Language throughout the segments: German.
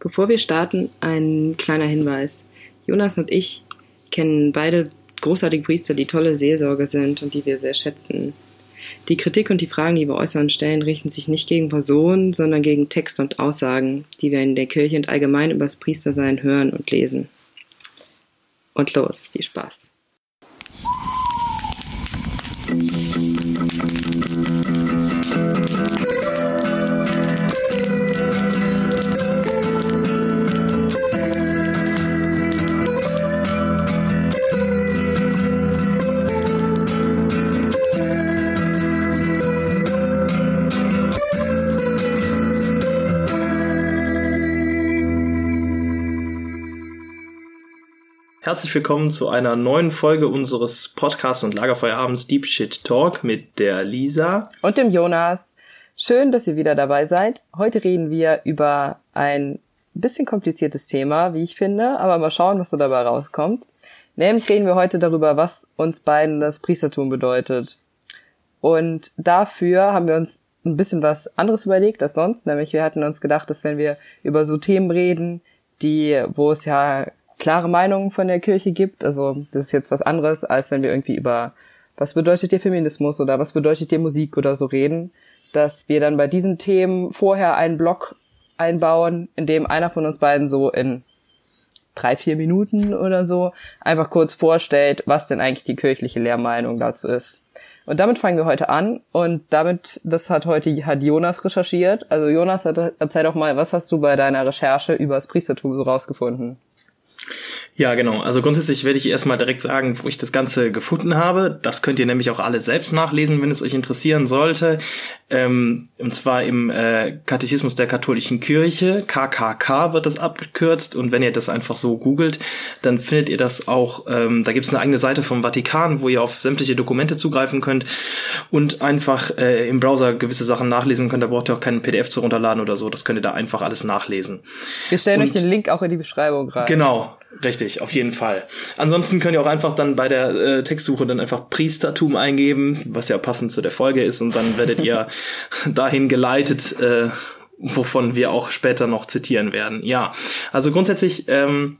Bevor wir starten, ein kleiner Hinweis. Jonas und ich kennen beide großartige Priester, die tolle Seelsorger sind und die wir sehr schätzen. Die Kritik und die Fragen, die wir äußern und stellen, richten sich nicht gegen Personen, sondern gegen Texte und Aussagen, die wir in der Kirche und allgemein über das Priestersein hören und lesen. Und los, viel Spaß. Herzlich willkommen zu einer neuen Folge unseres Podcasts und Lagerfeuerabends Deep Shit Talk mit der Lisa und dem Jonas. Schön, dass ihr wieder dabei seid. Heute reden wir über ein bisschen kompliziertes Thema, wie ich finde, aber mal schauen, was so dabei rauskommt. Nämlich reden wir heute darüber, was uns beiden das Priestertum bedeutet. Und dafür haben wir uns ein bisschen was anderes überlegt als sonst, nämlich wir hatten uns gedacht, dass wenn wir über so Themen reden, die, wo es ja klare Meinungen von der Kirche gibt. Also das ist jetzt was anderes, als wenn wir irgendwie über was bedeutet dir Feminismus oder was bedeutet dir Musik oder so reden, dass wir dann bei diesen Themen vorher einen Blog einbauen, in dem einer von uns beiden so in drei, vier Minuten oder so einfach kurz vorstellt, was denn eigentlich die kirchliche Lehrmeinung dazu ist. Und damit fangen wir heute an und damit, das hat heute hat Jonas recherchiert. Also Jonas, erzähl doch mal, was hast du bei deiner Recherche über das Priestertum so rausgefunden? Ja, genau. Also grundsätzlich werde ich erstmal direkt sagen, wo ich das Ganze gefunden habe. Das könnt ihr nämlich auch alle selbst nachlesen, wenn es euch interessieren sollte. Ähm, und zwar im äh, Katechismus der katholischen Kirche, KKK wird das abgekürzt. Und wenn ihr das einfach so googelt, dann findet ihr das auch, ähm, da gibt es eine eigene Seite vom Vatikan, wo ihr auf sämtliche Dokumente zugreifen könnt und einfach äh, im Browser gewisse Sachen nachlesen könnt. Da braucht ihr auch keinen PDF zu runterladen oder so. Das könnt ihr da einfach alles nachlesen. Wir stellen und, euch den Link auch in die Beschreibung rein. Genau, Richtig, auf jeden Fall. Ansonsten könnt ihr auch einfach dann bei der äh, Textsuche dann einfach Priestertum eingeben, was ja passend zu der Folge ist, und dann werdet ihr dahin geleitet, äh, wovon wir auch später noch zitieren werden. Ja, also grundsätzlich ähm,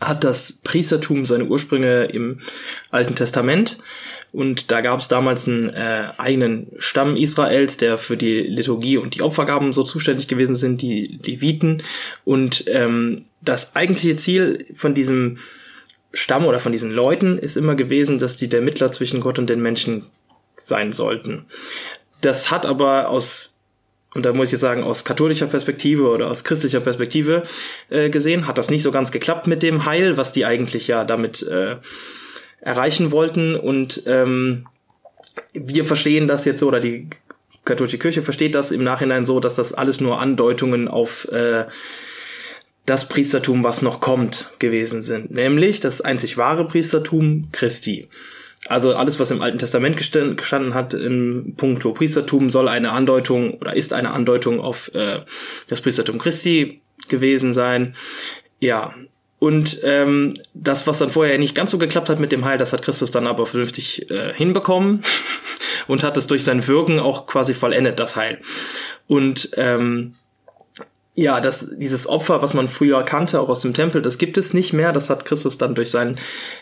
hat das Priestertum seine Ursprünge im Alten Testament. Und da gab es damals einen äh, eigenen Stamm Israels, der für die Liturgie und die Opfergaben so zuständig gewesen sind, die Leviten. Und ähm, das eigentliche Ziel von diesem Stamm oder von diesen Leuten ist immer gewesen, dass die der Mittler zwischen Gott und den Menschen sein sollten. Das hat aber aus und da muss ich jetzt sagen, aus katholischer Perspektive oder aus christlicher Perspektive äh, gesehen, hat das nicht so ganz geklappt mit dem Heil, was die eigentlich ja damit äh, erreichen wollten. Und ähm, wir verstehen das jetzt so, oder die katholische Kirche versteht das im Nachhinein so, dass das alles nur Andeutungen auf äh, das Priestertum, was noch kommt, gewesen sind. Nämlich das einzig wahre Priestertum Christi. Also alles, was im Alten Testament gestanden hat im Punkto Priestertum, soll eine Andeutung oder ist eine Andeutung auf äh, das Priestertum Christi gewesen sein. Ja, und ähm, das, was dann vorher nicht ganz so geklappt hat mit dem Heil, das hat Christus dann aber vernünftig äh, hinbekommen und hat es durch sein Wirken auch quasi vollendet, das Heil. Und ähm, ja, das, dieses Opfer, was man früher kannte, auch aus dem Tempel, das gibt es nicht mehr. Das hat Christus dann durch sein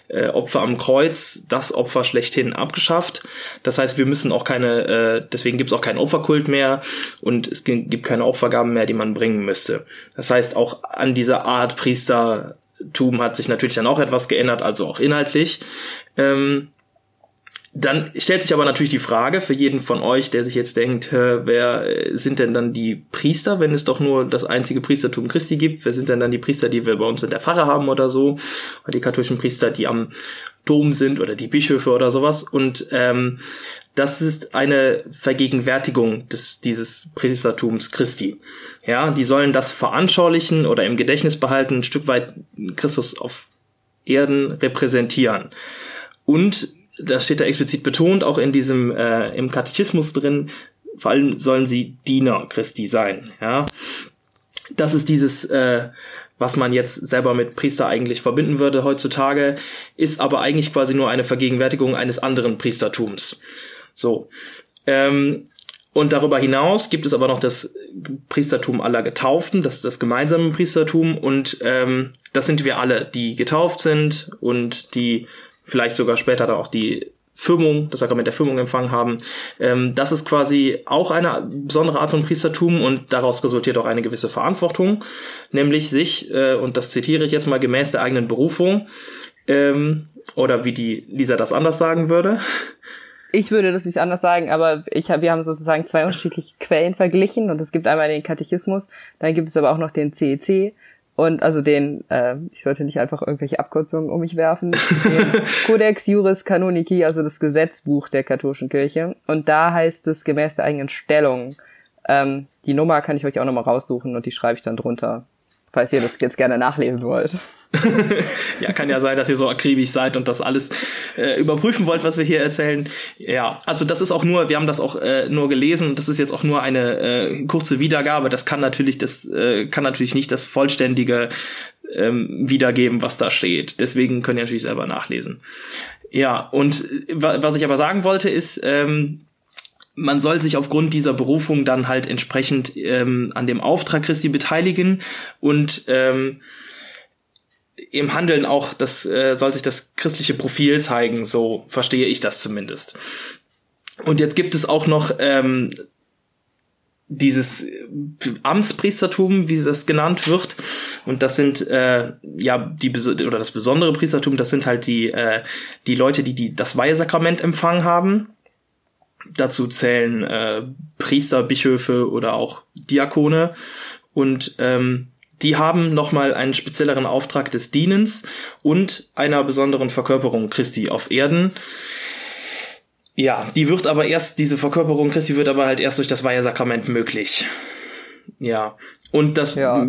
äh, Opfer am Kreuz, das Opfer schlechthin abgeschafft. Das heißt, wir müssen auch keine, äh, deswegen gibt es auch keinen Opferkult mehr und es gibt keine Opfergaben mehr, die man bringen müsste. Das heißt, auch an dieser Art Priestertum hat sich natürlich dann auch etwas geändert, also auch inhaltlich. Ähm, dann stellt sich aber natürlich die Frage für jeden von euch, der sich jetzt denkt, wer sind denn dann die Priester, wenn es doch nur das einzige Priestertum Christi gibt? Wer sind denn dann die Priester, die wir bei uns in der Pfarre haben oder so? Oder die katholischen Priester, die am Dom sind oder die Bischöfe oder sowas? Und ähm, das ist eine Vergegenwärtigung des, dieses Priestertums Christi. Ja, die sollen das veranschaulichen oder im Gedächtnis behalten, ein Stück weit Christus auf Erden repräsentieren. Und das steht da explizit betont, auch in diesem äh, im Katechismus drin, vor allem sollen sie Diener Christi sein. Ja, das ist dieses, äh, was man jetzt selber mit Priester eigentlich verbinden würde heutzutage, ist aber eigentlich quasi nur eine Vergegenwärtigung eines anderen Priestertums. So. Ähm, Und darüber hinaus gibt es aber noch das Priestertum aller Getauften, das das gemeinsame Priestertum. Und ähm, das sind wir alle, die getauft sind und die vielleicht sogar später dann auch die Firmung, das Sakrament der Firmung empfangen haben. Ähm, das ist quasi auch eine besondere Art von Priestertum und daraus resultiert auch eine gewisse Verantwortung, nämlich sich, äh, und das zitiere ich jetzt mal gemäß der eigenen Berufung, ähm, oder wie die Lisa das anders sagen würde. Ich würde das nicht anders sagen, aber ich hab, wir haben sozusagen zwei unterschiedliche Quellen verglichen und es gibt einmal den Katechismus, dann gibt es aber auch noch den CEC und also den, äh, ich sollte nicht einfach irgendwelche Abkürzungen um mich werfen, den Codex Juris Canonici, also das Gesetzbuch der katholischen Kirche. Und da heißt es gemäß der eigenen Stellung. Ähm, die Nummer kann ich euch auch nochmal raussuchen und die schreibe ich dann drunter, falls ihr das jetzt gerne nachlesen wollt. ja, kann ja sein, dass ihr so akribisch seid und das alles äh, überprüfen wollt, was wir hier erzählen. Ja, also das ist auch nur, wir haben das auch äh, nur gelesen, das ist jetzt auch nur eine äh, kurze Wiedergabe. Das kann natürlich, das äh, kann natürlich nicht das vollständige ähm, wiedergeben, was da steht. Deswegen könnt ihr natürlich selber nachlesen. Ja, und äh, was ich aber sagen wollte, ist, ähm, man soll sich aufgrund dieser Berufung dann halt entsprechend ähm, an dem Auftrag Christi beteiligen und ähm, im Handeln auch, das äh, soll sich das christliche Profil zeigen, so verstehe ich das zumindest. Und jetzt gibt es auch noch ähm, dieses Amtspriestertum, wie das genannt wird. Und das sind äh, ja die oder das besondere Priestertum, das sind halt die äh, die Leute, die, die das Weihesakrament empfangen haben. Dazu zählen äh, Priester, Bischöfe oder auch Diakone. Und ähm, die haben nochmal einen spezielleren Auftrag des Dienens und einer besonderen Verkörperung Christi auf Erden. Ja, die wird aber erst, diese Verkörperung Christi wird aber halt erst durch das Weihesakrament möglich. Ja. Und das, ja.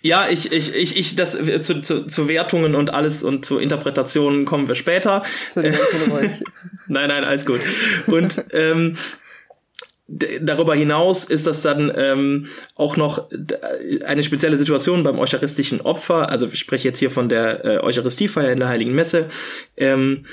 Ja, ich, ich, ich, ich, das zu, zu, zu Wertungen und alles und zu Interpretationen kommen wir später. nein, nein, alles gut. Und ähm, darüber hinaus ist das dann ähm, auch noch eine spezielle Situation beim eucharistischen Opfer. Also ich spreche jetzt hier von der äh, Eucharistiefeier in der Heiligen Messe, ähm,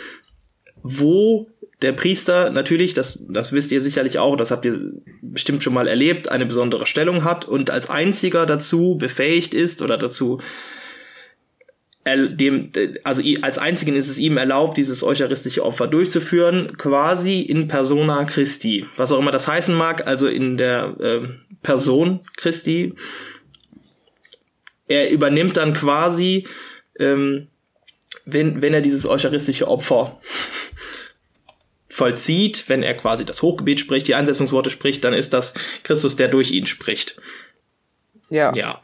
wo der Priester natürlich, das, das wisst ihr sicherlich auch, das habt ihr bestimmt schon mal erlebt, eine besondere Stellung hat und als einziger dazu befähigt ist oder dazu dem, also als einzigen ist es ihm erlaubt, dieses eucharistische Opfer durchzuführen, quasi in persona Christi. Was auch immer das heißen mag, also in der äh, Person Christi. Er übernimmt dann quasi, ähm, wenn, wenn er dieses eucharistische Opfer vollzieht, wenn er quasi das Hochgebet spricht, die Einsetzungsworte spricht, dann ist das Christus, der durch ihn spricht. Ja. Ja.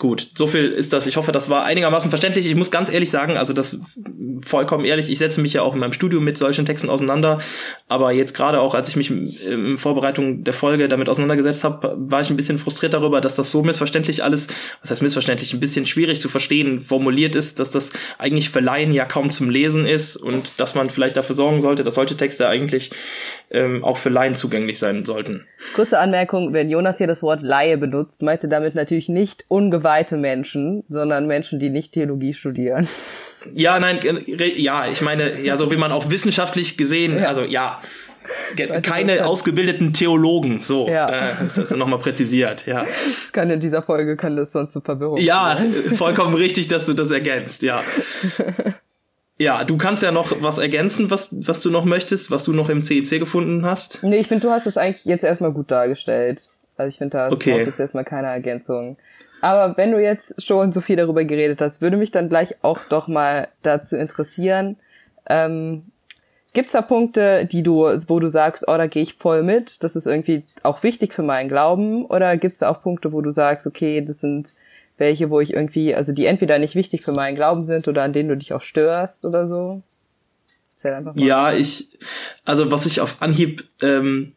Gut, so viel ist das. Ich hoffe, das war einigermaßen verständlich. Ich muss ganz ehrlich sagen, also das vollkommen ehrlich, ich setze mich ja auch in meinem Studium mit solchen Texten auseinander, aber jetzt gerade auch, als ich mich in Vorbereitung der Folge damit auseinandergesetzt habe, war ich ein bisschen frustriert darüber, dass das so missverständlich alles, was heißt missverständlich, ein bisschen schwierig zu verstehen formuliert ist, dass das eigentlich für Laien ja kaum zum Lesen ist und dass man vielleicht dafür sorgen sollte, dass solche Texte eigentlich ähm, auch für Laien zugänglich sein sollten. Kurze Anmerkung, wenn Jonas hier das Wort Laie benutzt, meinte damit natürlich nicht ungeweihte Menschen, sondern Menschen, die nicht Theologie studieren. Ja, nein, ja, ich meine, ja, so wie man auch wissenschaftlich gesehen, ja. also ja, keine ausgebildeten Theologen, so, ja. äh, ist das nochmal präzisiert, ja. Kann in dieser Folge, kann das sonst zu Verwirrung Ja, vollkommen richtig, dass du das ergänzt, ja. Ja, du kannst ja noch was ergänzen, was, was du noch möchtest, was du noch im CEC gefunden hast. Nee, ich finde, du hast es eigentlich jetzt erstmal gut dargestellt. Also ich finde, da okay. jetzt erstmal keine Ergänzung. Aber wenn du jetzt schon so viel darüber geredet hast, würde mich dann gleich auch doch mal dazu interessieren, ähm, gibt's da Punkte, die du, wo du sagst, oh, da gehe ich voll mit, das ist irgendwie auch wichtig für meinen Glauben? Oder gibt's da auch Punkte, wo du sagst, okay, das sind welche, wo ich irgendwie, also die entweder nicht wichtig für meinen Glauben sind oder an denen du dich auch störst oder so? Ja, ich, also was ich auf Anhieb ähm,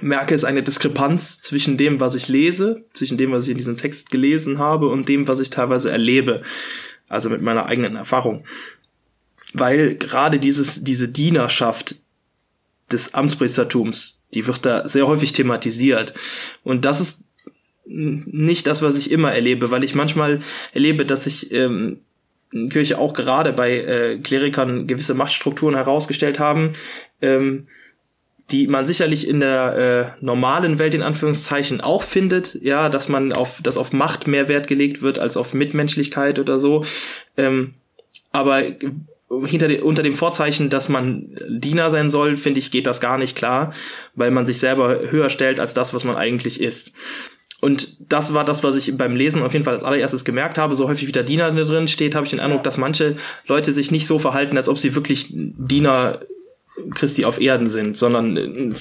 merke, ist eine Diskrepanz zwischen dem, was ich lese, zwischen dem, was ich in diesem Text gelesen habe und dem, was ich teilweise erlebe. Also mit meiner eigenen Erfahrung. Weil gerade dieses, diese Dienerschaft des Amtspriestertums, die wird da sehr häufig thematisiert. Und das ist nicht das, was ich immer erlebe, weil ich manchmal erlebe, dass sich ähm, in Kirche auch gerade bei äh, Klerikern gewisse Machtstrukturen herausgestellt haben, ähm, die man sicherlich in der äh, normalen Welt in Anführungszeichen auch findet, ja, dass man auf, dass auf Macht mehr Wert gelegt wird als auf Mitmenschlichkeit oder so. Ähm, aber hinter de, unter dem Vorzeichen, dass man Diener sein soll, finde ich, geht das gar nicht klar, weil man sich selber höher stellt als das, was man eigentlich ist. Und das war das, was ich beim Lesen auf jeden Fall als allererstes gemerkt habe. So häufig wie der Diener drin steht, habe ich den Eindruck, dass manche Leute sich nicht so verhalten, als ob sie wirklich Diener Christi auf Erden sind, sondern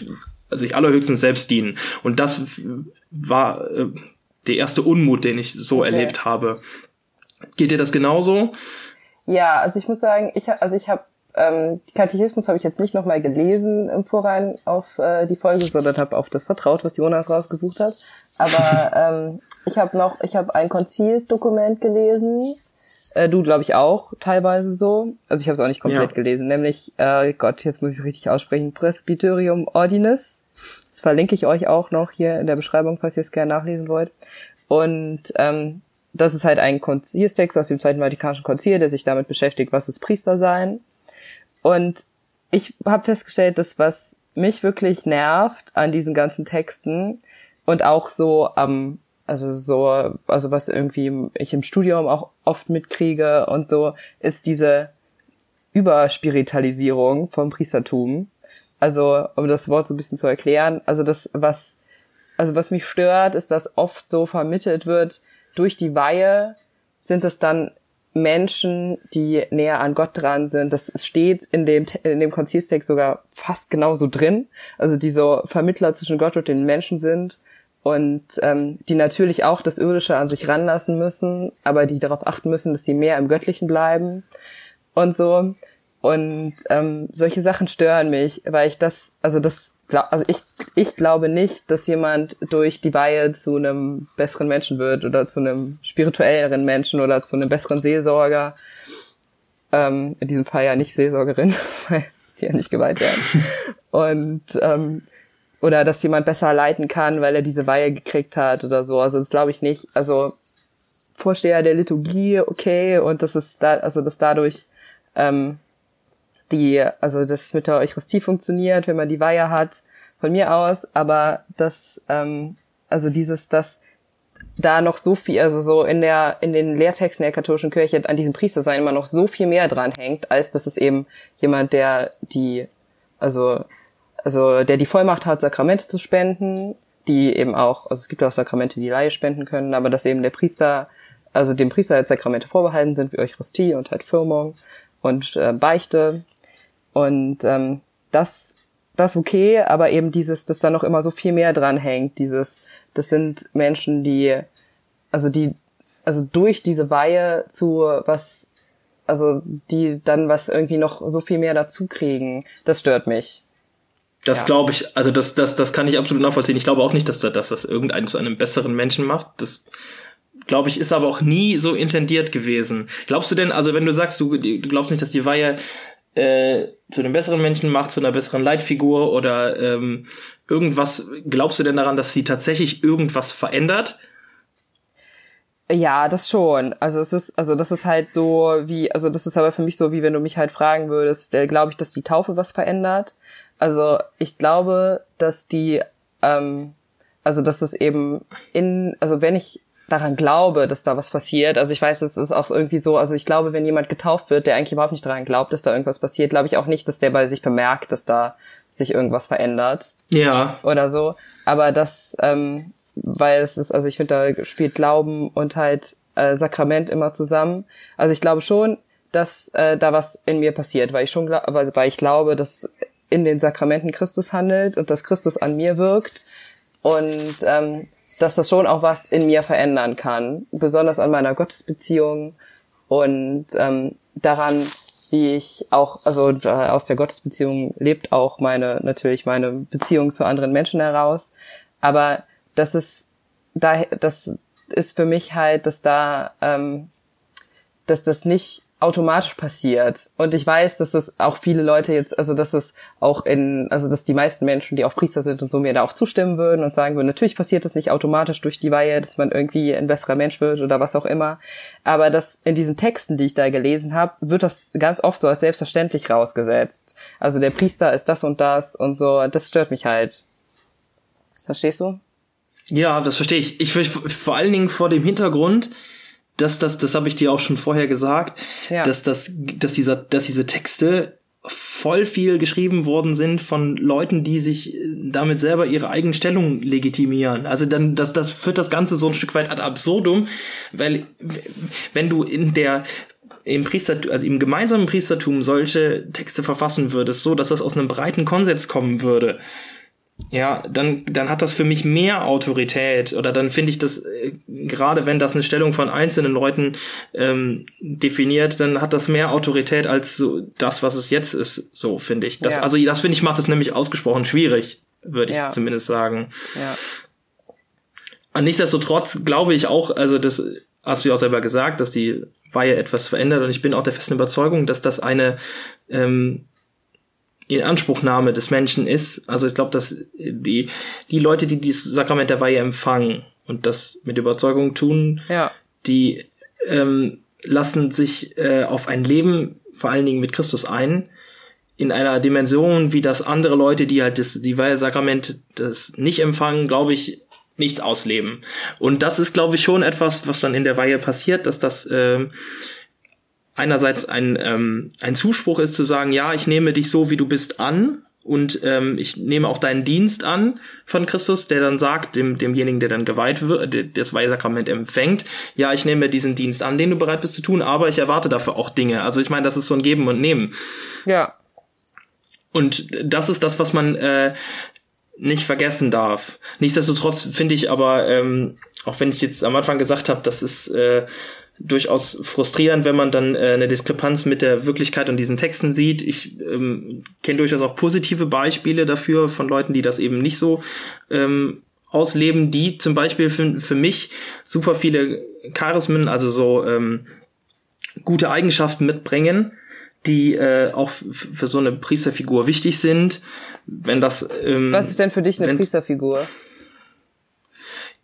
also sich allerhöchstens selbst dienen. Und das war äh, der erste Unmut, den ich so okay. erlebt habe. Geht dir das genauso? Ja, also ich muss sagen, ich also ich habe ähm, Katechismus habe ich jetzt nicht nochmal gelesen im Vorrein auf äh, die Folge, sondern habe auf das vertraut, was Jonas rausgesucht hat. Aber ähm, ich habe noch, ich habe ein Konzilsdokument gelesen. Äh, du, glaube ich, auch teilweise so. Also ich habe es auch nicht komplett ja. gelesen. Nämlich, äh, Gott, jetzt muss ich es richtig aussprechen, Presbyterium Ordinis. Das verlinke ich euch auch noch hier in der Beschreibung, falls ihr es gerne nachlesen wollt. Und ähm, das ist halt ein Konzilstext aus dem Zweiten Vatikanischen Konzil, der sich damit beschäftigt, was ist Priester sein. Und ich habe festgestellt, dass was mich wirklich nervt an diesen ganzen Texten und auch so am, also so, also was irgendwie ich im Studium auch oft mitkriege und so, ist diese Überspiritualisierung vom Priestertum. Also, um das Wort so ein bisschen zu erklären, also das, was, also was mich stört, ist, dass oft so vermittelt wird, durch die Weihe sind es dann Menschen, die näher an Gott dran sind. Das steht in dem, in dem Konzilstext sogar fast genauso drin. Also die so Vermittler zwischen Gott und den Menschen sind und ähm, die natürlich auch das Irdische an sich ranlassen müssen, aber die darauf achten müssen, dass sie mehr im Göttlichen bleiben und so. Und ähm, solche Sachen stören mich, weil ich das, also das also ich, ich glaube nicht, dass jemand durch die Weihe zu einem besseren Menschen wird oder zu einem spirituelleren Menschen oder zu einem besseren Seelsorger. Ähm, in diesem Fall ja nicht Seelsorgerin, weil sie ja nicht geweiht werden. Und ähm, oder dass jemand besser leiten kann, weil er diese Weihe gekriegt hat oder so. Also das glaube ich nicht. Also Vorsteher der Liturgie, okay, und das ist da, also dass dadurch ähm, die, also das mit der Eucharistie funktioniert, wenn man die Weihe hat, von mir aus, aber das, ähm, also dieses, dass da noch so viel, also so in der, in den Lehrtexten der katholischen Kirche an diesem Priestersein immer noch so viel mehr dran hängt, als dass es eben jemand, der die, also, also der die Vollmacht hat, Sakramente zu spenden, die eben auch, also es gibt auch Sakramente, die Laie spenden können, aber dass eben der Priester, also dem Priester als Sakramente vorbehalten sind, wie Eucharistie und halt Firmung und äh, Beichte und ähm, das, das okay, aber eben dieses, dass da noch immer so viel mehr dran hängt, dieses, das sind Menschen, die, also die, also durch diese Weihe zu was, also die dann was irgendwie noch so viel mehr dazu kriegen, das stört mich. Das ja. glaube ich, also das, das, das kann ich absolut nachvollziehen. Ich glaube auch nicht, dass, dass das irgendeinen zu einem besseren Menschen macht. Das glaube ich, ist aber auch nie so intendiert gewesen. Glaubst du denn, also wenn du sagst, du, du glaubst nicht, dass die Weihe äh, zu einem besseren Menschen macht, zu einer besseren Leitfigur oder ähm, irgendwas, glaubst du denn daran, dass sie tatsächlich irgendwas verändert? Ja, das schon. Also es ist, also das ist halt so wie, also das ist aber für mich so, wie wenn du mich halt fragen würdest, äh, glaube ich, dass die Taufe was verändert. Also ich glaube, dass die, ähm, also dass es eben in, also wenn ich daran glaube, dass da was passiert. Also ich weiß, es ist auch irgendwie so, also ich glaube, wenn jemand getauft wird, der eigentlich überhaupt nicht daran glaubt, dass da irgendwas passiert, glaube ich auch nicht, dass der bei sich bemerkt, dass da sich irgendwas verändert. Ja. Oder so. Aber das, ähm, weil es ist, also ich finde, da spielt Glauben und halt äh, Sakrament immer zusammen. Also ich glaube schon, dass äh, da was in mir passiert, weil ich schon glaube, weil ich glaube, dass in den Sakramenten Christus handelt und dass Christus an mir wirkt. Und ähm, dass das schon auch was in mir verändern kann, besonders an meiner Gottesbeziehung und ähm, daran, wie ich auch, also aus der Gottesbeziehung lebt auch meine, natürlich meine Beziehung zu anderen Menschen heraus. Aber das ist, da, das ist für mich halt, dass da, ähm, dass das nicht automatisch passiert. Und ich weiß, dass das auch viele Leute jetzt, also dass es auch in, also dass die meisten Menschen, die auch Priester sind und so, mir da auch zustimmen würden und sagen würden, natürlich passiert das nicht automatisch durch die Weihe, dass man irgendwie ein besserer Mensch wird oder was auch immer. Aber dass in diesen Texten, die ich da gelesen habe, wird das ganz oft so als selbstverständlich rausgesetzt. Also der Priester ist das und das und so. Das stört mich halt. Verstehst du? Ja, das verstehe ich. Ich vor allen Dingen vor dem Hintergrund, dass das, das habe ich dir auch schon vorher gesagt, ja. dass das, dass dieser, dass diese Texte voll viel geschrieben worden sind von Leuten, die sich damit selber ihre eigene Stellung legitimieren. Also dann, das, das führt das Ganze so ein Stück weit ad absurdum, weil wenn du in der im Priester, also im gemeinsamen Priestertum solche Texte verfassen würdest, so dass das aus einem breiten Konsens kommen würde, ja, dann, dann hat das für mich mehr Autorität oder dann finde ich das, äh, gerade wenn das eine Stellung von einzelnen Leuten ähm, definiert, dann hat das mehr Autorität als so das, was es jetzt ist, so finde ich. Das, ja. Also das finde ich macht es nämlich ausgesprochen schwierig, würde ich ja. zumindest sagen. Ja. Und nichtsdestotrotz glaube ich auch, also das hast du ja auch selber gesagt, dass die Weihe etwas verändert und ich bin auch der festen Überzeugung, dass das eine ähm, Inanspruchnahme des Menschen ist. Also ich glaube, dass die, die Leute, die dieses Sakrament der Weihe empfangen und das mit Überzeugung tun, ja. die ähm, lassen sich äh, auf ein Leben vor allen Dingen mit Christus ein, in einer Dimension, wie das andere Leute, die halt das, die Weihe-Sakrament das nicht empfangen, glaube ich, nichts ausleben. Und das ist, glaube ich, schon etwas, was dann in der Weihe passiert, dass das äh, einerseits ein, ähm, ein Zuspruch ist zu sagen, ja, ich nehme dich so, wie du bist an und ähm, ich nehme auch deinen Dienst an von Christus, der dann sagt, dem, demjenigen, der dann geweiht wird, das Weihsakrament empfängt, ja, ich nehme diesen Dienst an, den du bereit bist zu tun, aber ich erwarte dafür auch Dinge. Also ich meine, das ist so ein Geben und Nehmen. Ja. Und das ist das, was man äh, nicht vergessen darf. Nichtsdestotrotz finde ich aber, ähm, auch wenn ich jetzt am Anfang gesagt habe, das ist äh, durchaus frustrierend, wenn man dann äh, eine Diskrepanz mit der Wirklichkeit und diesen Texten sieht. Ich ähm, kenne durchaus auch positive Beispiele dafür von Leuten, die das eben nicht so ähm, ausleben, die zum Beispiel für, für mich super viele Charismen, also so ähm, gute Eigenschaften mitbringen, die äh, auch für so eine Priesterfigur wichtig sind. Wenn das ähm, Was ist denn für dich eine Priesterfigur?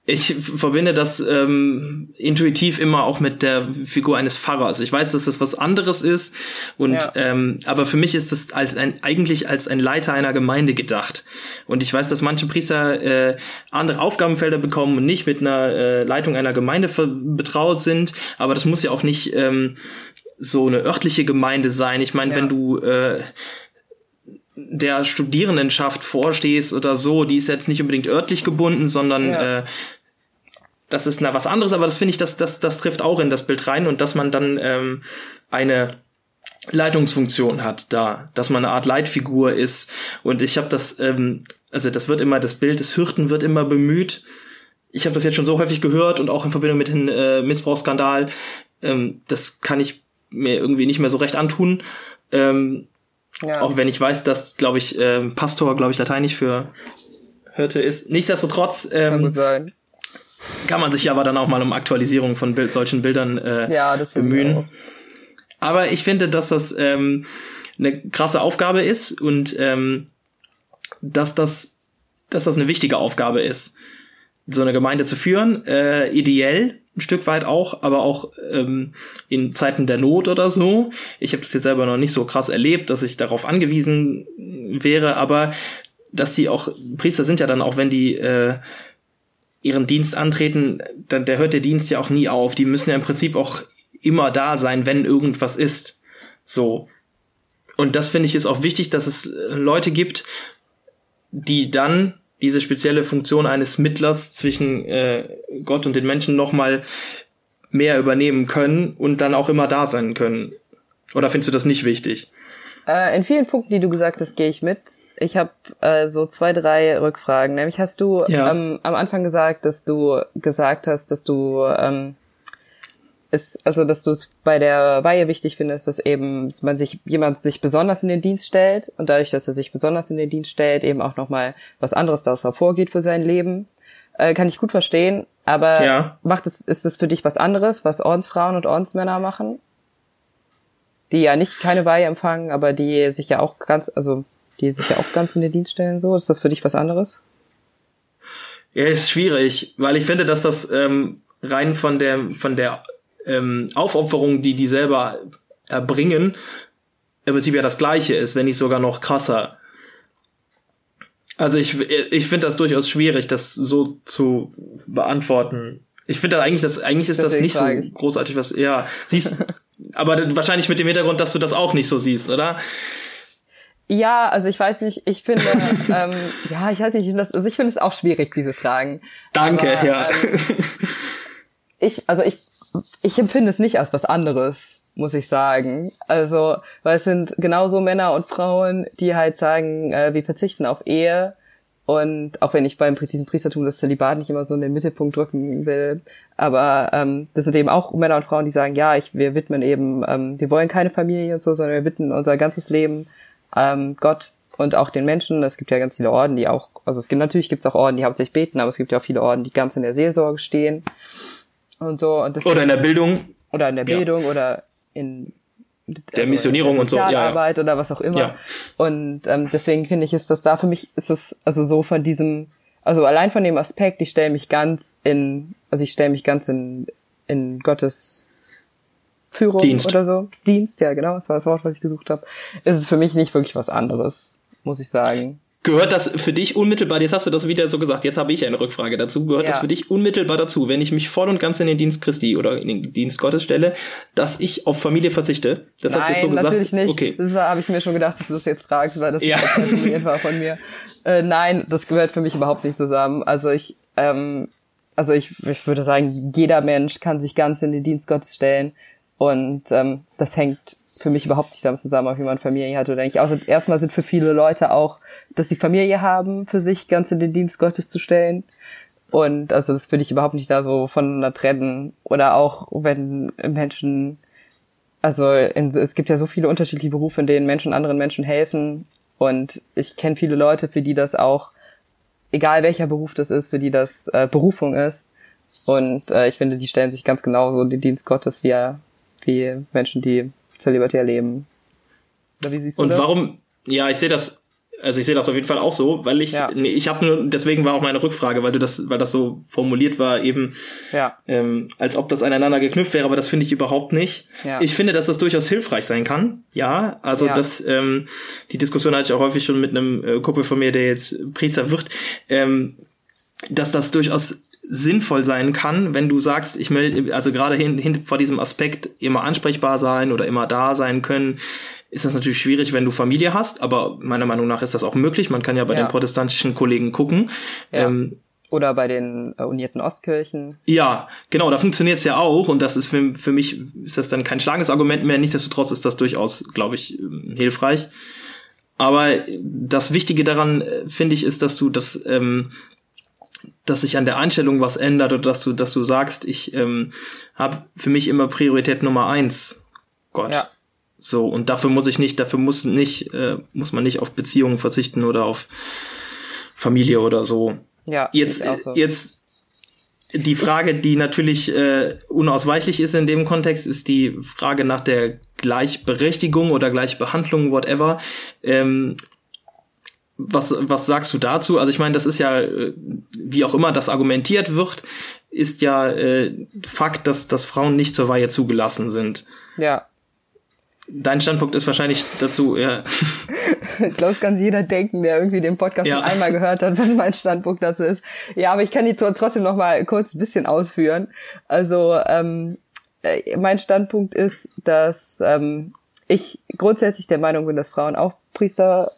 Ich verbinde das ähm, intuitiv immer auch mit der Figur eines Pfarrers. Ich weiß, dass das was anderes ist und ja. ähm, aber für mich ist das als ein eigentlich als ein Leiter einer Gemeinde gedacht. Und ich weiß, dass manche Priester äh, andere Aufgabenfelder bekommen und nicht mit einer äh, Leitung einer Gemeinde betraut sind. Aber das muss ja auch nicht ähm, so eine örtliche Gemeinde sein. Ich meine, ja. wenn du äh, der Studierendenschaft vorstehst oder so, die ist jetzt nicht unbedingt örtlich gebunden, sondern ja. äh, das ist na was anderes, aber das finde ich, das, das, das trifft auch in das Bild rein und dass man dann ähm, eine Leitungsfunktion hat da, dass man eine Art Leitfigur ist. Und ich habe das, ähm, also das wird immer, das Bild des Hirten wird immer bemüht. Ich habe das jetzt schon so häufig gehört und auch in Verbindung mit dem äh, Missbrauchsskandal. Ähm, das kann ich mir irgendwie nicht mehr so recht antun. Ähm, ja. Auch wenn ich weiß, dass, glaube ich, ähm, Pastor, glaube ich, lateinisch für Hirte ist. Nichtsdestotrotz ähm, kann, kann man sich aber dann auch mal um Aktualisierung von Bild, solchen Bildern äh, ja, bemühen. Aber ich finde, dass das ähm, eine krasse Aufgabe ist und ähm, dass das, dass das eine wichtige Aufgabe ist, so eine Gemeinde zu führen, äh, ideell ein Stück weit auch, aber auch ähm, in Zeiten der Not oder so. Ich habe das jetzt selber noch nicht so krass erlebt, dass ich darauf angewiesen wäre, aber dass die auch, Priester sind ja dann auch, wenn die äh, ihren Dienst antreten, dann der hört der Dienst ja auch nie auf. Die müssen ja im Prinzip auch immer da sein, wenn irgendwas ist. So. Und das finde ich ist auch wichtig, dass es Leute gibt, die dann diese spezielle Funktion eines Mittlers zwischen äh, Gott und den Menschen nochmal mehr übernehmen können und dann auch immer da sein können. Oder findest du das nicht wichtig? Äh, in vielen Punkten, die du gesagt hast, gehe ich mit. Ich habe äh, so zwei, drei Rückfragen. Nämlich hast du ja. ähm, am Anfang gesagt, dass du gesagt hast, dass du ähm, ist, also dass du es bei der Weihe wichtig findest, dass eben man sich jemand sich besonders in den Dienst stellt und dadurch, dass er sich besonders in den Dienst stellt, eben auch nochmal was anderes daraus hervorgeht für sein Leben. Äh, kann ich gut verstehen, aber ja. macht es, ist es für dich was anderes, was Ordensfrauen und Ordensmänner machen? Die ja nicht keine Weihe empfangen, aber die sich ja auch ganz, also die sich ja auch ganz in den Dienst stellen. So, ist das für dich was anderes? Ja, ist schwierig, weil ich finde, dass das ähm, rein von der von der ähm, Aufopferung, die die selber erbringen, im Prinzip ja das Gleiche ist, wenn nicht sogar noch krasser. Also ich, ich finde das durchaus schwierig, das so zu beantworten. Ich finde eigentlich, das eigentlich ist das, das nicht so großartig, was ja siehst, aber wahrscheinlich mit dem Hintergrund, dass du das auch nicht so siehst, oder? Ja, also ich weiß nicht, ich finde, ähm, ja, ich weiß nicht, das, also ich finde es auch schwierig, diese Fragen. Danke, Aber, ja. Ähm, ich, also ich, ich empfinde es nicht als was anderes, muss ich sagen. Also, weil es sind genauso Männer und Frauen, die halt sagen, äh, wir verzichten auf Ehe. Und auch wenn ich beim diesem Priestertum das Zölibat nicht immer so in den Mittelpunkt drücken will, aber ähm, das sind eben auch Männer und Frauen, die sagen, ja, ich, wir widmen eben, ähm, wir wollen keine Familie und so, sondern wir widmen unser ganzes Leben ähm, Gott und auch den Menschen. Es gibt ja ganz viele Orden, die auch, also es gibt natürlich gibt es auch Orden, die hauptsächlich beten, aber es gibt ja auch viele Orden, die ganz in der Seelsorge stehen und so. Und oder in der Bildung. Oder in der Bildung ja. oder in der also Missionierung und so, ja, ja. oder was auch immer. Ja. Und ähm, deswegen finde ich, ist das da für mich, ist es also so von diesem, also allein von dem Aspekt, ich stelle mich ganz in, also ich stelle mich ganz in, in Gottes Führung Dienst. oder so. Dienst, ja genau, das war das Wort, was ich gesucht habe. Ist es für mich nicht wirklich was anderes, muss ich sagen. Gehört das für dich unmittelbar, jetzt hast du das wieder so gesagt, jetzt habe ich eine Rückfrage dazu, gehört ja. das für dich unmittelbar dazu, wenn ich mich voll und ganz in den Dienst Christi oder in den Dienst Gottes stelle, dass ich auf Familie verzichte? Das Nein, hast du jetzt so gesagt? natürlich nicht. Okay. Das habe ich mir schon gedacht, dass du das jetzt fragst, weil das ja. war von mir. Äh, nein, das gehört für mich überhaupt nicht zusammen. Also ich, ähm, also ich, ich würde sagen, jeder Mensch kann sich ganz in den Dienst Gottes stellen und ähm, das hängt für mich überhaupt nicht damit zusammen, wie man Familie hat oder nicht. Außer erstmal sind für viele Leute auch, dass sie Familie haben, für sich ganz in den Dienst Gottes zu stellen. Und also das würde ich überhaupt nicht da so voneinander trennen. Oder auch wenn Menschen, also in, es gibt ja so viele unterschiedliche Berufe, in denen Menschen anderen Menschen helfen. Und ich kenne viele Leute, für die das auch, egal welcher Beruf das ist, für die das äh, Berufung ist. Und äh, ich finde, die stellen sich ganz genauso in den Dienst Gottes wie, wie Menschen, die zölibatär leben. Oder wie siehst du Und das? warum, ja, ich sehe das, also ich sehe das auf jeden Fall auch so, weil ich, ja. nee, ich habe nur, deswegen war auch meine Rückfrage, weil du das, weil das so formuliert war, eben, ja. ähm, als ob das aneinander geknüpft wäre, aber das finde ich überhaupt nicht. Ja. Ich finde, dass das durchaus hilfreich sein kann, ja, also ja. das, ähm, die Diskussion hatte ich auch häufig schon mit einem äh, Kumpel von mir, der jetzt Priester wird, ähm, dass das durchaus sinnvoll sein kann, wenn du sagst, ich melde, also gerade hin, hin vor diesem Aspekt immer ansprechbar sein oder immer da sein können, ist das natürlich schwierig, wenn du Familie hast, aber meiner Meinung nach ist das auch möglich. Man kann ja bei ja. den protestantischen Kollegen gucken. Ja. Ähm, oder bei den äh, unierten Ostkirchen. Ja, genau, da funktioniert es ja auch und das ist für, für mich, ist das dann kein schlagendes Argument mehr. Nichtsdestotrotz ist das durchaus, glaube ich, ähm, hilfreich. Aber das Wichtige daran, äh, finde ich, ist, dass du das ähm, dass sich an der Einstellung was ändert oder dass du, dass du sagst, ich ähm, habe für mich immer Priorität Nummer eins. Gott. Ja. So, und dafür muss ich nicht, dafür muss nicht, äh, muss man nicht auf Beziehungen verzichten oder auf Familie oder so. Ja. Jetzt, so. jetzt die Frage, die natürlich äh, unausweichlich ist in dem Kontext, ist die Frage nach der Gleichberechtigung oder Gleichbehandlung, whatever. Ähm, was, was sagst du dazu? Also ich meine, das ist ja, äh, wie auch immer das argumentiert wird, ist ja äh, Fakt, dass, dass Frauen nicht zur Weihe zugelassen sind. Ja. Dein Standpunkt ist wahrscheinlich dazu, ja. ich glaube, es kann jeder denken, der irgendwie den Podcast ja. einmal gehört hat, was mein Standpunkt dazu ist. Ja, aber ich kann die trotzdem noch mal kurz ein bisschen ausführen. Also ähm, äh, mein Standpunkt ist, dass ähm, ich grundsätzlich der Meinung bin, dass Frauen auch Priester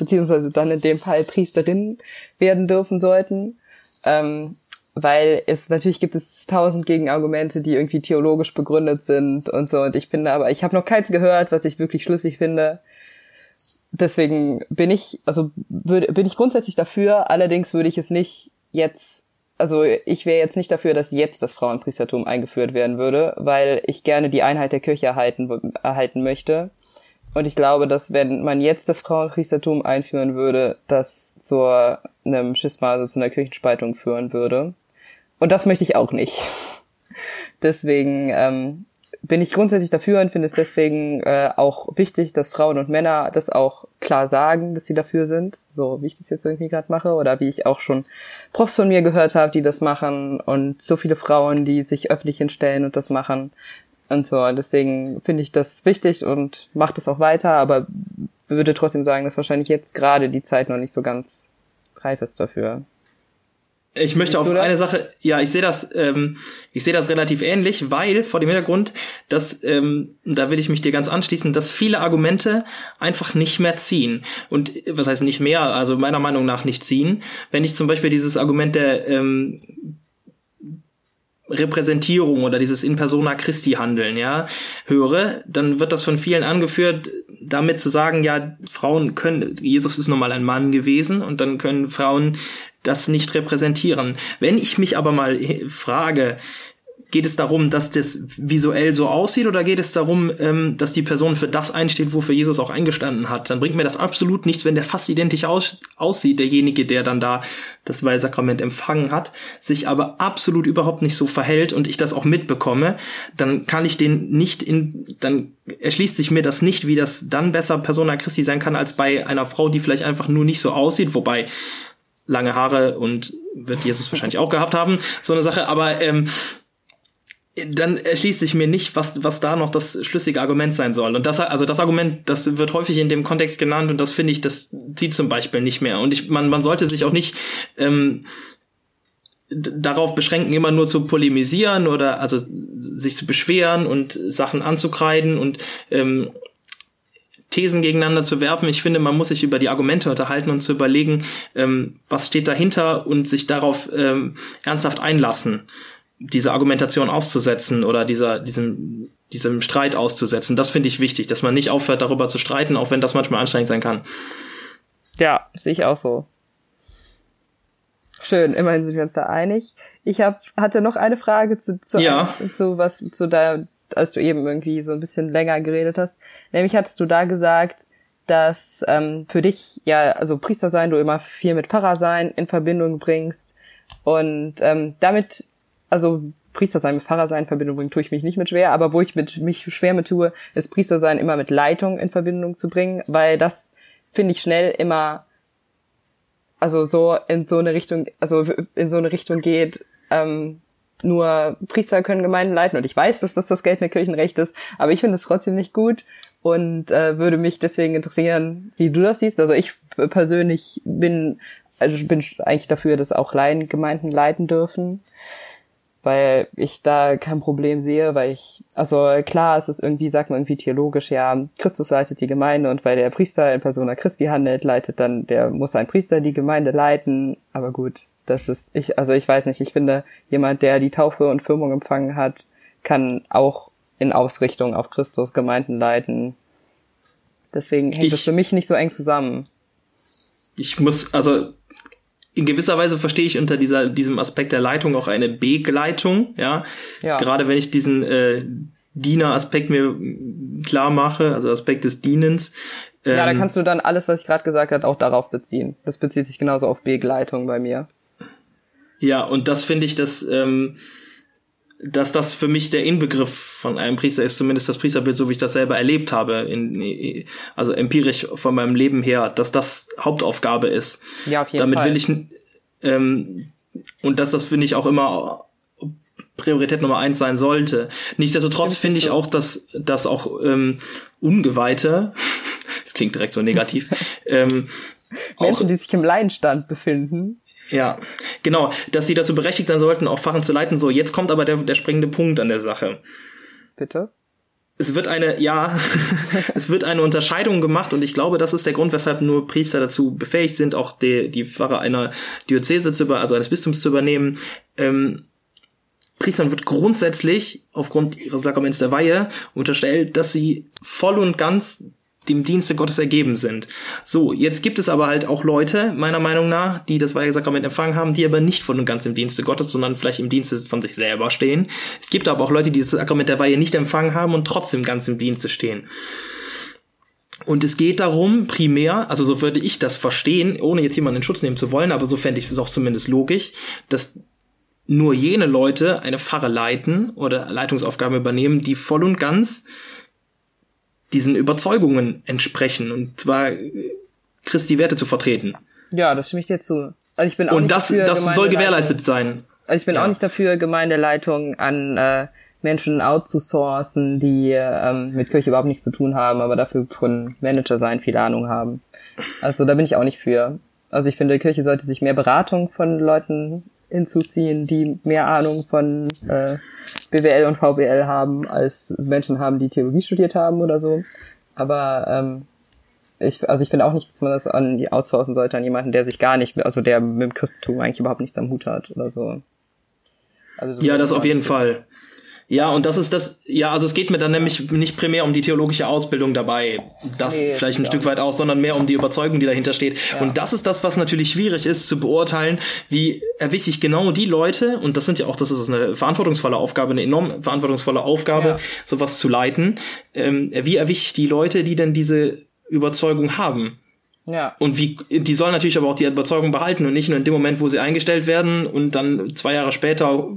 beziehungsweise dann in dem Fall Priesterinnen werden dürfen sollten. Ähm, weil es natürlich gibt es tausend Gegenargumente, die irgendwie theologisch begründet sind und so. Und ich finde aber, ich habe noch keins gehört, was ich wirklich schlüssig finde. Deswegen bin ich, also würde, bin ich grundsätzlich dafür. Allerdings würde ich es nicht jetzt, also ich wäre jetzt nicht dafür, dass jetzt das Frauenpriestertum eingeführt werden würde, weil ich gerne die Einheit der Kirche erhalten, erhalten möchte. Und ich glaube, dass wenn man jetzt das Frauenpriestertum einführen würde, das zu einem Schisma, also zu einer Kirchenspaltung führen würde. Und das möchte ich auch nicht. Deswegen ähm, bin ich grundsätzlich dafür und finde es deswegen äh, auch wichtig, dass Frauen und Männer das auch klar sagen, dass sie dafür sind. So wie ich das jetzt irgendwie gerade mache oder wie ich auch schon Profs von mir gehört habe, die das machen und so viele Frauen, die sich öffentlich hinstellen und das machen und so. Und deswegen finde ich das wichtig und mache das auch weiter, aber würde trotzdem sagen, dass wahrscheinlich jetzt gerade die Zeit noch nicht so ganz reif ist dafür. Ich möchte auf eine Sache, ja, ich sehe das, ähm, ich sehe das relativ ähnlich, weil vor dem Hintergrund, dass, ähm, da will ich mich dir ganz anschließen, dass viele Argumente einfach nicht mehr ziehen. Und was heißt nicht mehr, also meiner Meinung nach nicht ziehen. Wenn ich zum Beispiel dieses Argument der ähm, Repräsentierung oder dieses in persona Christi handeln, ja, höre, dann wird das von vielen angeführt, damit zu sagen, ja, Frauen können, Jesus ist nun mal ein Mann gewesen und dann können Frauen das nicht repräsentieren. Wenn ich mich aber mal frage, Geht es darum, dass das visuell so aussieht oder geht es darum, ähm, dass die Person für das einsteht, wofür Jesus auch eingestanden hat? Dann bringt mir das absolut nichts, wenn der fast identisch aus aussieht, derjenige, der dann da das Weihsakrament empfangen hat, sich aber absolut überhaupt nicht so verhält und ich das auch mitbekomme, dann kann ich den nicht in, dann erschließt sich mir das nicht, wie das dann besser Persona Christi sein kann, als bei einer Frau, die vielleicht einfach nur nicht so aussieht, wobei lange Haare und wird Jesus wahrscheinlich auch gehabt haben, so eine Sache, aber ähm, dann erschließt sich mir nicht, was, was da noch das schlüssige Argument sein soll. Und das, also das Argument, das wird häufig in dem Kontext genannt und das finde ich, das zieht zum Beispiel nicht mehr. Und ich, man, man sollte sich auch nicht ähm, darauf beschränken, immer nur zu polemisieren oder also sich zu beschweren und Sachen anzukreiden und ähm, Thesen gegeneinander zu werfen. Ich finde, man muss sich über die Argumente unterhalten und zu überlegen, ähm, was steht dahinter und sich darauf ähm, ernsthaft einlassen diese Argumentation auszusetzen oder dieser, diesem, diesem Streit auszusetzen. Das finde ich wichtig, dass man nicht aufhört, darüber zu streiten, auch wenn das manchmal anstrengend sein kann. Ja, sehe ich auch so. Schön, immerhin sind wir uns da einig. Ich hab, hatte noch eine Frage zu, zu, ja. zu was, zu da, als du eben irgendwie so ein bisschen länger geredet hast. Nämlich hattest du da gesagt, dass ähm, für dich ja, also Priester sein, du immer viel mit Pfarrer sein in Verbindung bringst. Und ähm, damit also Priester sein mit Pfarrer sein in Verbindung bringen, tue ich mich nicht mit schwer, aber wo ich mit, mich schwer mit tue, ist Priester sein immer mit Leitung in Verbindung zu bringen, weil das finde ich schnell immer, also so in so eine Richtung, also in so eine Richtung geht, ähm, nur Priester können Gemeinden leiten und ich weiß, dass das das geltende Kirchenrecht ist, aber ich finde es trotzdem nicht gut und äh, würde mich deswegen interessieren, wie du das siehst. Also ich persönlich bin, also bin eigentlich dafür, dass auch Laien Gemeinden leiten dürfen weil ich da kein Problem sehe, weil ich, also klar, es ist irgendwie, sagt man irgendwie theologisch, ja, Christus leitet die Gemeinde und weil der Priester in Persona Christi handelt, leitet dann, der muss ein Priester die Gemeinde leiten, aber gut, das ist, ich, also ich weiß nicht, ich finde, jemand, der die Taufe und Firmung empfangen hat, kann auch in Ausrichtung auf Christus Gemeinden leiten. Deswegen hängt es für mich nicht so eng zusammen. Ich muss, also in gewisser Weise verstehe ich unter dieser, diesem Aspekt der Leitung auch eine Begleitung, ja. ja. Gerade wenn ich diesen äh, Diener-Aspekt mir klar mache, also Aspekt des Dienens. Ähm, ja, da ähm, kannst du dann alles, was ich gerade gesagt habe, auch darauf beziehen. Das bezieht sich genauso auf Begleitung bei mir. Ja, und das finde ich, dass, ähm, dass das für mich der Inbegriff von einem Priester ist, zumindest das Priesterbild, so wie ich das selber erlebt habe, in, also empirisch von meinem Leben her, dass das Hauptaufgabe ist. Ja, auf jeden Damit Fall. will ich ähm, und dass das finde ich auch immer Priorität Nummer eins sein sollte. Nichtsdestotrotz finde ich auch, dass, dass auch ähm, Ungeweihte, das klingt direkt so negativ, ähm, Menschen, auch, die sich im Laienstand befinden, ja, genau, dass sie dazu berechtigt sein sollten, auch Fachen zu leiten. So, jetzt kommt aber der, der springende Punkt an der Sache. Bitte? Es wird eine, ja, es wird eine Unterscheidung gemacht und ich glaube, das ist der Grund, weshalb nur Priester dazu befähigt sind, auch die, die Pfarrer einer Diözese zu über, also eines Bistums zu übernehmen. Ähm, Priestern wird grundsätzlich aufgrund ihres Sakraments der Weihe unterstellt, dass sie voll und ganz dem Dienste Gottes ergeben sind. So, jetzt gibt es aber halt auch Leute, meiner Meinung nach, die das Weihesakrament empfangen haben, die aber nicht voll und ganz im Dienste Gottes, sondern vielleicht im Dienste von sich selber stehen. Es gibt aber auch Leute, die das Sakrament der Weihe nicht empfangen haben und trotzdem ganz im Dienste stehen. Und es geht darum, primär, also so würde ich das verstehen, ohne jetzt jemanden in Schutz nehmen zu wollen, aber so fände ich es auch zumindest logisch, dass nur jene Leute eine Pfarre leiten oder Leitungsaufgaben übernehmen, die voll und ganz diesen Überzeugungen entsprechen und zwar Christi Werte zu vertreten. Ja, das stimme ich dir zu. Also ich bin auch und das, das soll gewährleistet sein. Also ich bin ja. auch nicht dafür, Gemeindeleitung an äh, Menschen outzusourcen, die ähm, mit Kirche überhaupt nichts zu tun haben, aber dafür von Manager sein viel Ahnung haben. Also da bin ich auch nicht für. Also ich finde, Kirche sollte sich mehr Beratung von Leuten hinzuziehen, die mehr Ahnung von äh, BWL und VWL haben, als Menschen haben, die Theologie studiert haben oder so. Aber ähm, ich, also ich finde auch nicht, dass man das an die outsourcen sollte an jemanden, der sich gar nicht, also der mit dem Christentum eigentlich überhaupt nichts am Hut hat oder so. Also so ja, das auf jeden Fall. Ja, und das ist das, ja, also es geht mir dann nämlich nicht primär um die theologische Ausbildung dabei, das nee, vielleicht ein Stück weit aus, sondern mehr um die Überzeugung, die dahinter steht. Ja. Und das ist das, was natürlich schwierig ist zu beurteilen, wie erwische ich genau die Leute, und das sind ja auch, das ist eine verantwortungsvolle Aufgabe, eine enorm verantwortungsvolle Aufgabe, ja. sowas zu leiten. Ähm, wie erwische ich die Leute, die denn diese Überzeugung haben? Ja. Und wie, die sollen natürlich aber auch die Überzeugung behalten und nicht nur in dem Moment, wo sie eingestellt werden und dann zwei Jahre später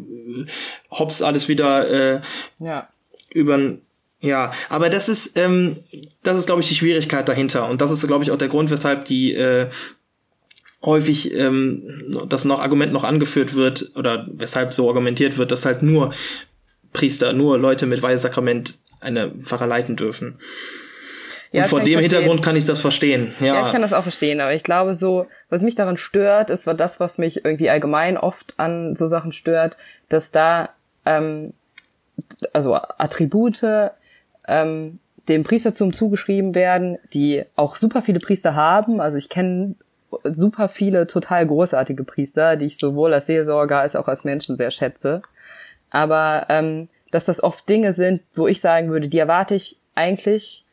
hops alles wieder äh, ja. über ja, aber das ist, ähm, das ist, glaube ich, die Schwierigkeit dahinter. Und das ist, glaube ich, auch der Grund, weshalb die äh, häufig ähm, das noch Argument noch angeführt wird oder weshalb so argumentiert wird, dass halt nur Priester, nur Leute mit Weihesakrament eine Pfarrer leiten dürfen. Ja, und vor dem Hintergrund kann ich das verstehen. Ja. ja, ich kann das auch verstehen, aber ich glaube so, was mich daran stört, ist war das, was mich irgendwie allgemein oft an so Sachen stört, dass da ähm, also Attribute ähm, dem Priestertum zugeschrieben werden, die auch super viele Priester haben. Also ich kenne super viele total großartige Priester, die ich sowohl als Seelsorger als auch als Menschen sehr schätze. Aber ähm, dass das oft Dinge sind, wo ich sagen würde, die erwarte ich eigentlich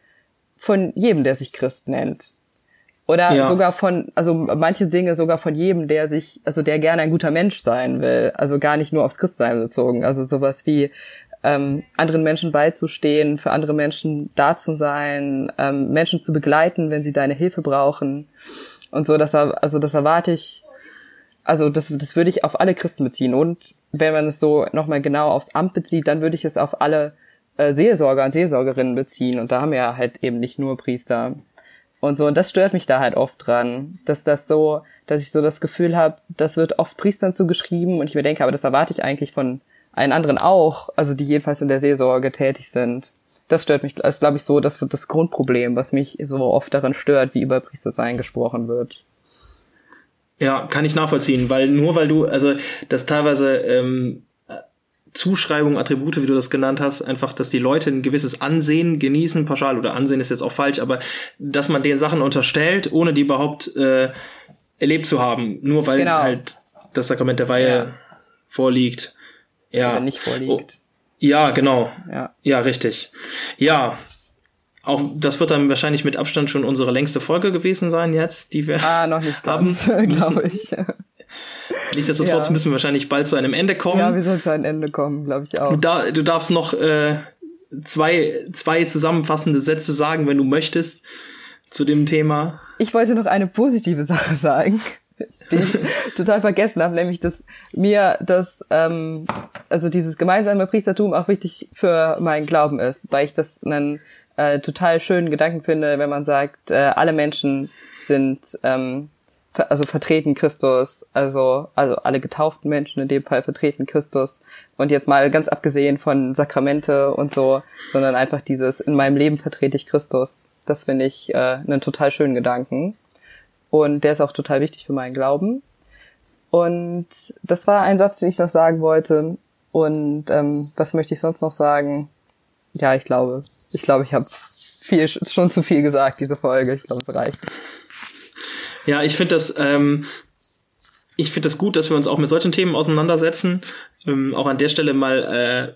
von jedem, der sich Christ nennt. Oder ja. sogar von, also manche Dinge sogar von jedem, der sich, also der gerne ein guter Mensch sein will. Also gar nicht nur aufs Christsein bezogen. Also sowas wie ähm, anderen Menschen beizustehen, für andere Menschen da zu sein, ähm, Menschen zu begleiten, wenn sie deine Hilfe brauchen. Und so, das, also das erwarte ich, also das, das würde ich auf alle Christen beziehen. Und wenn man es so nochmal genau aufs Amt bezieht, dann würde ich es auf alle äh, Seelsorger und Seelsorgerinnen beziehen und da haben wir ja halt eben nicht nur Priester und so und das stört mich da halt oft dran, dass das so, dass ich so das Gefühl habe, das wird oft Priestern zugeschrieben und ich mir denke, aber das erwarte ich eigentlich von allen anderen auch, also die jedenfalls in der Seelsorge tätig sind. Das stört mich, das ist glaube ich so, das wird das Grundproblem, was mich so oft daran stört, wie über Priestersein gesprochen wird. Ja, kann ich nachvollziehen, weil nur weil du, also das teilweise ähm, Zuschreibung, Attribute, wie du das genannt hast, einfach, dass die Leute ein gewisses Ansehen genießen, pauschal oder Ansehen ist jetzt auch falsch, aber dass man den Sachen unterstellt, ohne die überhaupt äh, erlebt zu haben, nur weil genau. halt das Sakrament der Weihe ja. vorliegt. Ja. Oder nicht vorliegt. Oh, ja, genau. Ja. ja, richtig. Ja, auch das wird dann wahrscheinlich mit Abstand schon unsere längste Folge gewesen sein jetzt, die wir ah, noch nicht ganz, haben, glaube ich. Nichtsdestotrotz ja. müssen wir wahrscheinlich bald zu einem Ende kommen. Ja, wir sollen zu einem Ende kommen, glaube ich auch. Du, da, du darfst noch äh, zwei, zwei zusammenfassende Sätze sagen, wenn du möchtest, zu dem Thema. Ich wollte noch eine positive Sache sagen, die ich total vergessen habe, nämlich dass mir das, ähm, also dieses gemeinsame Priestertum auch wichtig für meinen Glauben ist, weil ich das einen äh, total schönen Gedanken finde, wenn man sagt, äh, alle Menschen sind ähm, also vertreten Christus, also, also alle getauften Menschen in dem Fall vertreten Christus. Und jetzt mal ganz abgesehen von Sakramente und so, sondern einfach dieses, in meinem Leben vertrete ich Christus. Das finde ich äh, einen total schönen Gedanken. Und der ist auch total wichtig für meinen Glauben. Und das war ein Satz, den ich noch sagen wollte. Und ähm, was möchte ich sonst noch sagen? Ja, ich glaube, ich glaube, ich habe viel schon zu viel gesagt, diese Folge. Ich glaube, es reicht. Ja, ich finde das, ähm, ich finde das gut, dass wir uns auch mit solchen Themen auseinandersetzen. Ähm, auch an der Stelle mal äh,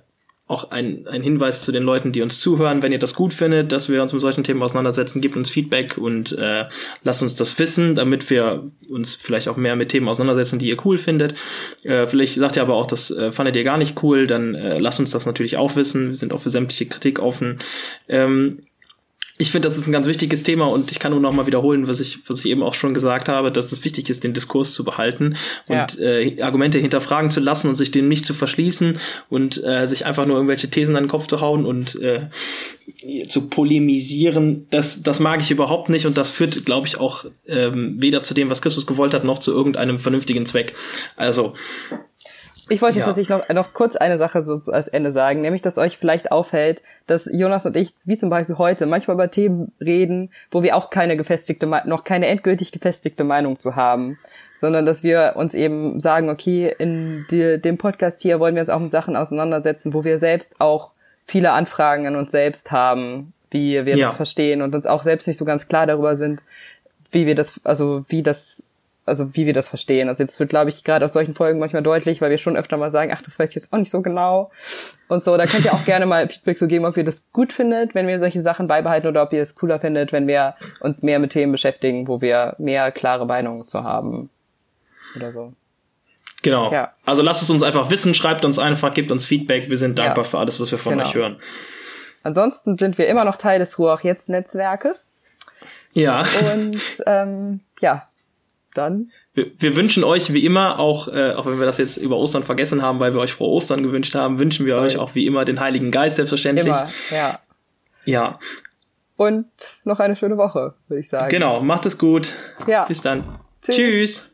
auch ein, ein Hinweis zu den Leuten, die uns zuhören. Wenn ihr das gut findet, dass wir uns mit solchen Themen auseinandersetzen, gebt uns Feedback und äh, lasst uns das wissen, damit wir uns vielleicht auch mehr mit Themen auseinandersetzen, die ihr cool findet. Äh, vielleicht sagt ihr aber auch, das äh, fandet ihr gar nicht cool, dann äh, lasst uns das natürlich auch wissen. Wir sind auch für sämtliche Kritik offen. Ähm, ich finde, das ist ein ganz wichtiges Thema und ich kann nur noch mal wiederholen, was ich, was ich eben auch schon gesagt habe, dass es wichtig ist, den Diskurs zu behalten und ja. äh, Argumente hinterfragen zu lassen und sich dem nicht zu verschließen und äh, sich einfach nur irgendwelche Thesen an den Kopf zu hauen und äh, zu polemisieren. Das, das mag ich überhaupt nicht und das führt, glaube ich, auch ähm, weder zu dem, was Christus gewollt hat, noch zu irgendeinem vernünftigen Zweck. Also ich wollte jetzt ja. natürlich noch, noch kurz eine Sache so als Ende sagen, nämlich, dass euch vielleicht auffällt, dass Jonas und ich, wie zum Beispiel heute, manchmal über Themen reden, wo wir auch keine gefestigte, noch keine endgültig gefestigte Meinung zu haben, sondern dass wir uns eben sagen, okay, in die, dem Podcast hier wollen wir uns auch mit Sachen auseinandersetzen, wo wir selbst auch viele Anfragen an uns selbst haben, wie wir ja. das verstehen und uns auch selbst nicht so ganz klar darüber sind, wie wir das, also wie das also wie wir das verstehen. Also jetzt wird, glaube ich, gerade aus solchen Folgen manchmal deutlich, weil wir schon öfter mal sagen, ach, das weiß ich jetzt auch nicht so genau. Und so, da könnt ihr auch gerne mal Feedback zu so geben, ob ihr das gut findet, wenn wir solche Sachen beibehalten oder ob ihr es cooler findet, wenn wir uns mehr mit Themen beschäftigen, wo wir mehr klare Meinungen zu haben. Oder so. Genau. Ja. Also lasst es uns einfach wissen, schreibt uns einfach, gebt uns Feedback. Wir sind dankbar ja. für alles, was wir von genau. euch hören. Ansonsten sind wir immer noch Teil des Ruach Jetzt Netzwerkes. Ja. Und ähm, ja, dann. Wir, wir wünschen euch wie immer auch, äh, auch wenn wir das jetzt über Ostern vergessen haben, weil wir euch frohe Ostern gewünscht haben, wünschen wir Sorry. euch auch wie immer den Heiligen Geist selbstverständlich. Immer, ja. Ja. Und noch eine schöne Woche, würde ich sagen. Genau, macht es gut. Ja. Bis dann. Tschüss. Tschüss.